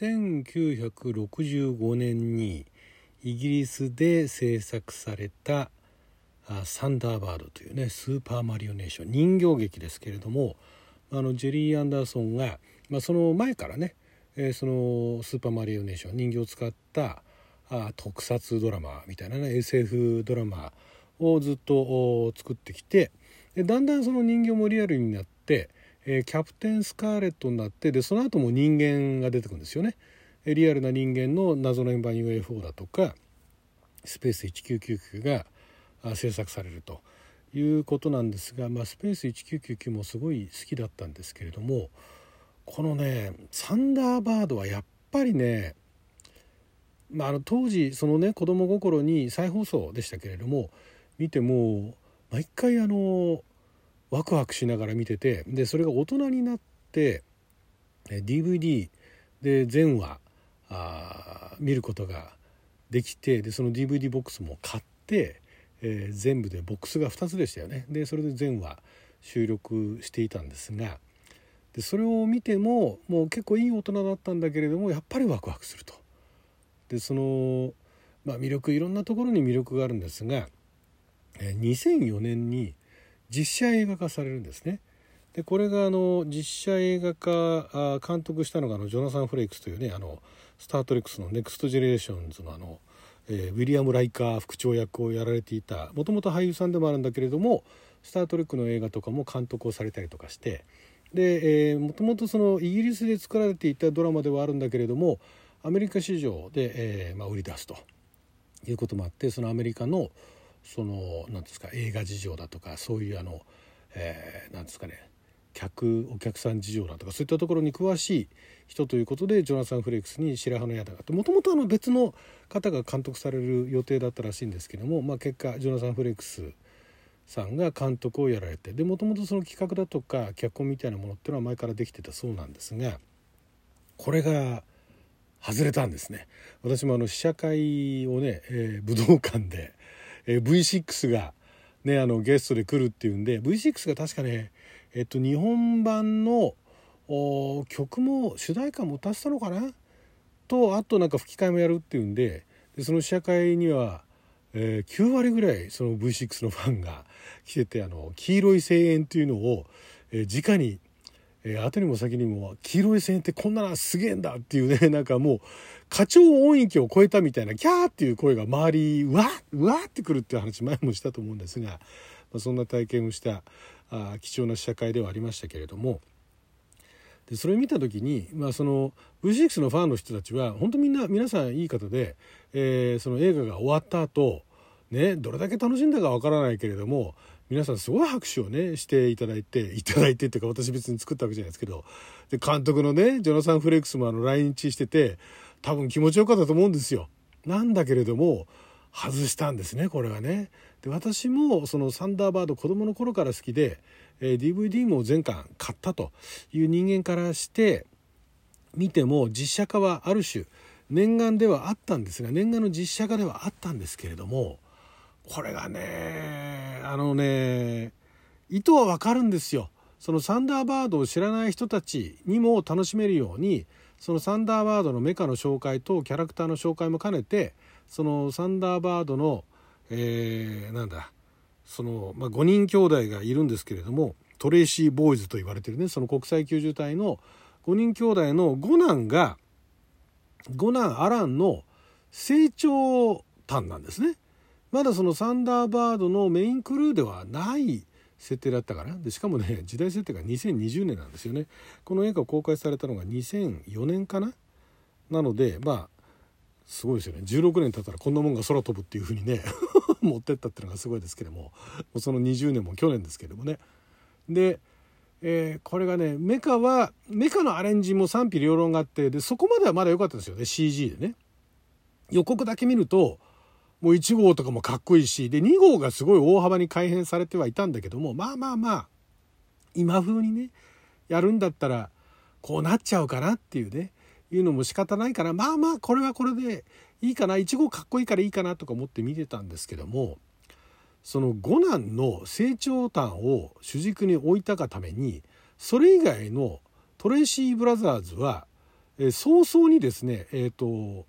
1965年にイギリスで制作された「サンダーバード」というねスーパーマリオネーション人形劇ですけれどもあのジェリー・アンダーソンが、まあ、その前からね、えー、そのスーパーマリオネーション人形を使ったあ特撮ドラマみたいなね SF ドラマをずっと作ってきてでだんだんその人形もリアルになってえ、キャプテンスカーレットになってでその後も人間が出てくるんですよね。リアルな人間の謎の円盤 UFO だとかスペース1999が制作されるということなんですが、まあ、スペース1999もすごい好きだったんですけれどもこのねサンダーバードはやっぱりねまあ、あの当時そのね子供心に再放送でしたけれども見ても毎回あのワクワクしながら見ててでそれが大人になって DVD で全話あ見ることができてでその DVD ボックスも買って、えー、全部でボックスが2つでしたよねでそれで全話収録していたんですがでそれを見てももう結構いい大人だったんだけれどもやっぱりワクワクすると。でその、まあ、魅力いろんなところに魅力があるんですが2004年に実写映画化されるんですね。でこれがあの実写映画化監督したのがあのジョナサン・フレイクスというねあのスター・トレックのネクスト・ジェネレーションズのあの、えー、ウィリアム・ライカー副長役をやられていたもともと俳優さんでもあるんだけれどもスター・トレックの映画とかも監督をされたりとかしてでもともとそのイギリスで作られていたドラマではあるんだけれどもアメリカ市場で、えーまあ、売り出すということもあってそのアメリカのその何ですか映画事情だとかそういうあの、えー、ですかね客お客さん事情だとかそういったところに詳しい人ということでジョナサン・フレックスに白羽の矢があってもともと別の方が監督される予定だったらしいんですけども、まあ、結果ジョナサン・フレックスさんが監督をやられてでもともとその企画だとか脚本みたいなものっていうのは前からできてたそうなんですがこれが外れたんですね。私もあの試写会をね、えー、武道館でえー、V6 が、ね、あのゲストで来るっていうんで V6 が確かね、えっと、日本版の曲も主題歌も歌ってたのかな？とあとなんか吹き替えもやるっていうんででその試写会には、えー、9割ぐらいその V6 のファンが来ててあの黄色い声援っていうのを、えー、直にえー、後にも先にも黄色い線ってこんなのすげえんだっていうね なんかもう課長音域を超えたみたいなキャーっていう声が周りうわうわってくるっていう話前もしたと思うんですが、まあ、そんな体験をしたあ貴重な試写会ではありましたけれども。でそれを見た時に、まあ、その V6 のファンの人たちは本当みんな皆さんいい方で、えー、その映画が終わった後ねどれだけ楽しんだかわからないけれども皆さんすごい拍手をねしていただいて いただいてっていうか私別に作ったわけじゃないですけどで監督のねジョナサン・フレックスもあの来日してて多分気持ちよかったと思うんですよ。なんだけれども外したんですねこれはね。で私もそのサンダーバード子供の頃から好きで、えー、DVD も全巻買ったという人間からして見ても実写化はある種念願ではあったんですが念願の実写化ではあったんですけれどもこれがねあのね意図はわかるんですよ。そのサンダーバードを知らない人たちにも楽しめるようにそのサンダーバードのメカの紹介とキャラクターの紹介も兼ねてそのサンダーバードの、えー、なんだその、まあ、5人兄弟がいるんですけれどもトレイシー・ボーイズと言われてるねその国際救助隊の5人兄弟の五男が五男アランの成長端なんですね。まだそのサンダーバードのメインクルーではない設定だったかな。でしかもね 時代設定が2020年なんですよね。この映画を公開されたのが2004年かな。なのでまあすごいですよね。16年経ったらこんなもんが空飛ぶっていう風にね 持ってったっていうのがすごいですけども。その20年も去年ですけどもね。で、えー、これがねメカはメカのアレンジも賛否両論があってでそこまではまだ良かったですよね。CG でね。予告だけ見るともう1号とかもかっこいいし、で、2号がすごい大幅に改変されてはいたんだけども、まあまあまあ、今風にね、やるんだったら、こうなっちゃうかなっていうね、いうのも仕方ないから、まあまあ、これはこれでいいかな、1号かっこいいからいいかなとか思って見てたんですけども、その五男の成長譚を主軸に置いたがために、それ以外のトレイシー・ブラザーズは、えー、早々にですねえっ、ー、と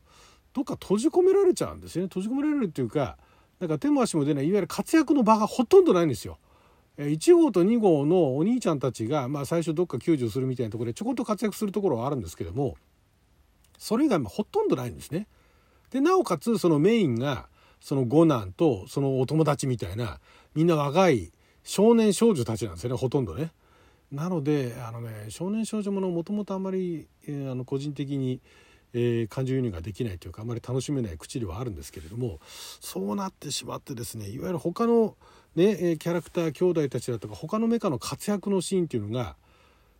どっか閉じ込められちゃうんですよね閉じ込められるっていうかなんか手も足も出ないいわゆる活躍の場がほとんどないんですよ。1号と2号のお兄ちゃんたちが、まあ、最初どっか救助するみたいなところでちょこっと活躍するところはあるんですけどもそれ以外ほとんどないんですね。でなおかつそのメインがその五男とそのお友達みたいなみんな若い少年少女たちなんですよねほとんどね。なのであのね少年少女ものもともとあんまり、えー、あの個人的に、えー、感情輸入ができないというかあまり楽しめない口ではあるんですけれどもそうなってしまってですねいわゆる他の、ね、キャラクター兄弟たちだとか他のメカの活躍のシーンっていうのが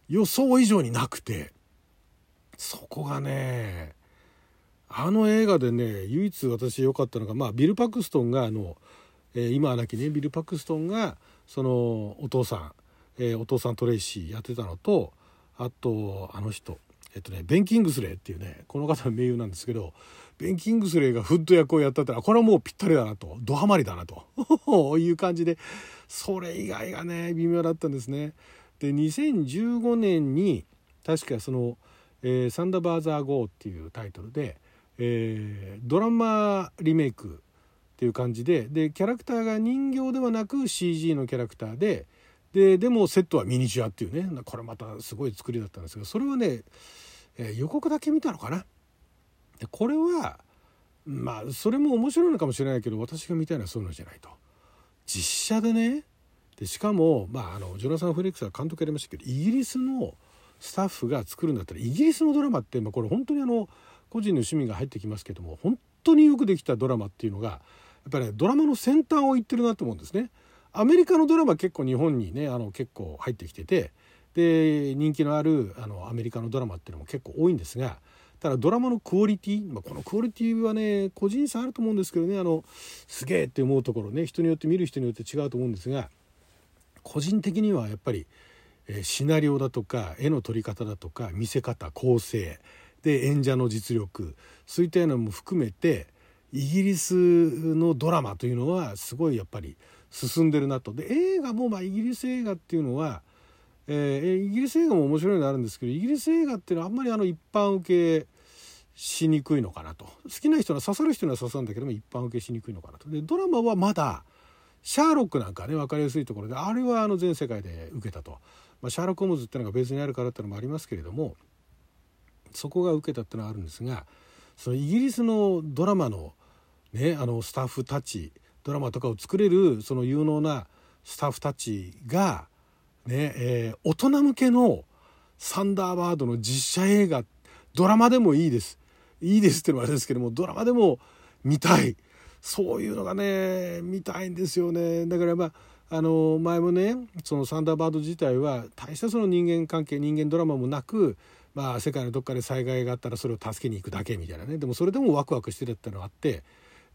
予想以上になくてそこがねあの映画でね唯一私良かったのが、まあ、ビル・パクストンがあの、えー、今は亡きねビル・パクストンがそのお父さん、えー、お父さんトレイシーやってたのとあとあの人。えっとねベン・キングスレーっていうねこの方の名優なんですけどベン・キングスレーがフッド役をやったってこれはもうぴったりだなとドハマりだなと いう感じでそれ以外がね微妙だったんですね。で2015年に確かその、えー「サンダーバーザー・ゴー」っていうタイトルで「えー、ドラマリメイクっていう感じででキャラクターが人形ではなく CG のキャラクターでででもセットはミニチュアっていうねこれまたすごい作りだったんですがそれはね、えー、予告だけ見たのかな。でこれはまあそれも面白いのかもしれないけど私が見たいのはそういうのじゃないと。実写でねでしかも、まあ、あのジョナサン・フレックスは監督やりましたけどイギリスのスタッフが作るんだったらイギリスのドラマって、まあ、これ本当にあの個人の趣味が入ってきますけども本当によくできたドラマっていうのがやっぱり、ね、ドラマの先端をいってるなと思うんですね。アメリカのドラマ結構日本にねあの結構入ってきててで人気のあるあのアメリカのドラマっていうのも結構多いんですがただドラマのクオリティ、まあ、このクオリティはね個人差あると思うんですけどねあのすげえって思うところね人によって見る人によって違うと思うんですが個人的にはやっぱり、えシナリオだとか絵の撮り方だとか見せ方構成で演者の実力そういったようなのも含めてイギリスのドラマというのはすごいやっぱり進んでるなと。で映画もまあイギリス映画っていうのは、えー、イギリス映画も面白いのあるんですけどイギリス映画っていうのはあんまりあの一般受けしにくいのかなと。好きな人は刺さる人には刺さるんだけども一般受けしにくいのかなと。でドラマはまだシャーロックなんかね分かりやすいところであれはあの全世界で受けたと、まあ、シャーロック・ホームズっていうのがベースにあるからっていうのもありますけれどもそこが受けたっていうのはあるんですがそのイギリスのドラマの,、ね、あのスタッフたちドラマとかを作れるその有能なスタッフたちが、ねえー、大人向けのサンダーバードの実写映画ドラマでもいいです。いいですっていうのはあれですけどもドラマでも見たい。そういうのがね見たいんですよね。だからまああの前もねそのサンダーバード自体は大したその人間関係人間ドラマもなくまあ、世界のどっかで災害があったらそれを助けに行くだけみたいなね。でもそれでもワクワクしてるってのがあって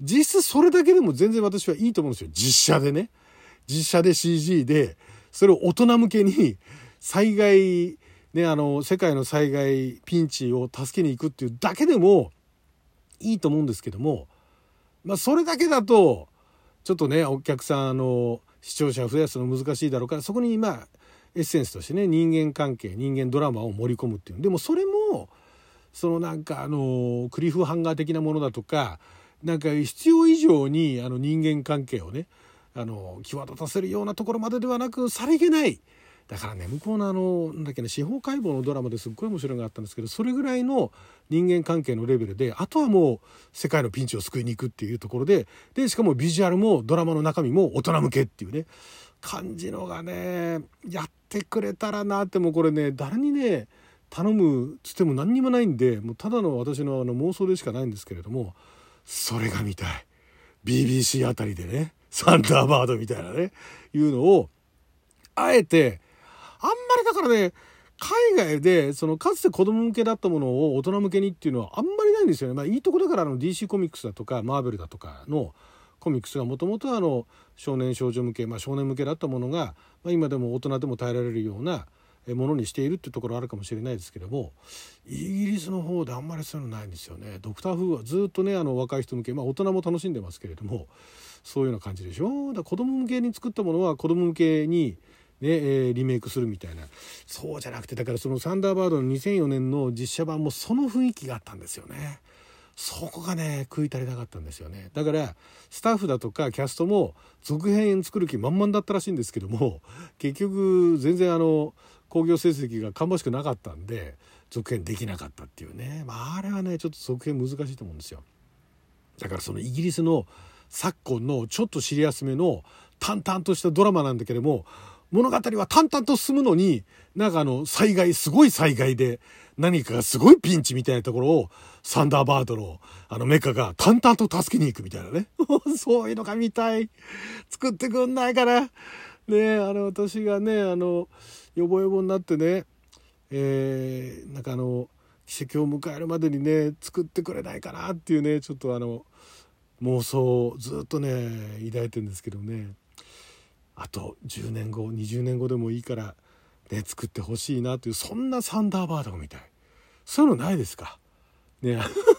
実質それだけでも全然私はいいと思うんですよ。実写でね。実写で CG でそれを大人向けに災害ねあの世界の災害ピンチを助けに行くっていうだけでもいいと思うんですけどもまあそれだけだとちょっとねお客さんあの視聴者増やすの難しいだろうからそこにまあエッセンスとしてね人間関係人間ドラマを盛り込むっていう。でもそれもそのなんかあのクリフハンガー的なものだとかなんか必要以上にあの人間関係をねあの際立たせるようなところまでではなくさりげない。だからね向こうのあのなんだっけね司法解剖のドラマですっごい面白いのがあったんですけどそれぐらいの人間関係のレベルであとはもう世界のピンチを救いに行くっていうところででしかもビジュアルもドラマの中身も大人向けっていうね感じのがねやってくれたらなってもうこれね誰にね頼むつっても何にもないんでもうただの私のあの妄想でしかないんですけれどもそれが見たい BBC あたりでねサンダーバードみたいなねいうのをあえてあんまりだからね海外でそのかつて子供向けだったものを大人向けにっていうのはあんまりないんですよね。まあ、いいとこだからあの DC コミックスだとかマーベルだとかのコミックスがもともとあの少年少女向け、まあ、少年向けだったものが、まあ、今でも大人でも耐えられるようなものにしているっていうところあるかもしれないですけどもイギリスの方であんまりそういうのないんですよね。ドクター・フーはずっとねあの若い人向け、まあ、大人も楽しんでますけれどもそういうような感じでしょだから子供向けに作ったものは子供向けにねえー、リメイクするみたいなそうじゃなくてだからそのサンダーバードの2004年の実写版もその雰囲気があったんですよね。そこがね食い足りなかったんですよねだからスタッフだとかキャストも続編作る気満々だったらしいんですけども結局全然あの興行成績が芳しくなかったんで続編できなかったっていうね、まあ、あれはねちょっと続編難しいと思うんですよだからそのイギリスの昨今のちょっとシリアスめの淡々としたドラマなんだけども物語は淡々と進むのに、なんかあの、災害、すごい災害で、何かがすごいピンチみたいなところを、サンダーバードの、あのメカが淡々と助けに行くみたいなね。そういうのが見たい。作ってくんないから。ねあの、私がね、あの、よぼよぼになってね、えー、なんかあの、奇跡を迎えるまでにね、作ってくれないかなっていうね、ちょっとあの、妄想をずっとね、抱いてるんですけどね。あと10年後20年後でもいいから、ね、作ってほしいなというそんなサンダーバードが見たい。そういうのないですか？ね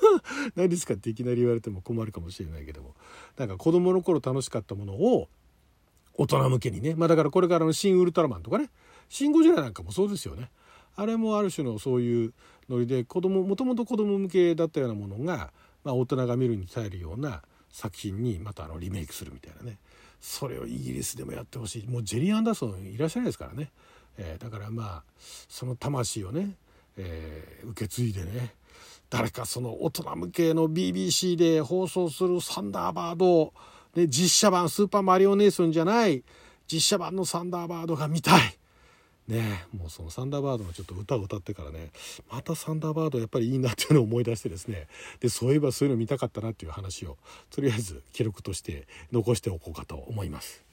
ないですかっていきなり言われても困るかもしれないけども。なんか子供の頃楽しかったものを大人向けにね。まあだからこれからの「新ウルトラマン」とかね「シン・ゴジラ」なんかもそうですよね。あれもある種のそういうノリで子供もともと子供向けだったようなものが、まあ、大人が見るに耐えるような作品にまたあのリメイクするみたいなね。それをイギリスでもやってほしい。もうジェリー・アンダーソンいらっしゃらないですからね、えー、だからまあその魂をね、えー、受け継いでね誰かその大人向けの BBC で放送するサンダーバード、で、実写版スーパーマリオネーションじゃない実写版のサンダーバードが見たい。ねもうそのサンダーバードのちょっと歌を歌ってからねまたサンダーバードやっぱりいいなっていうのを思い出してですねでそういえばそういうの見たかったなっていう話をとりあえず記録として残しておこうかと思います。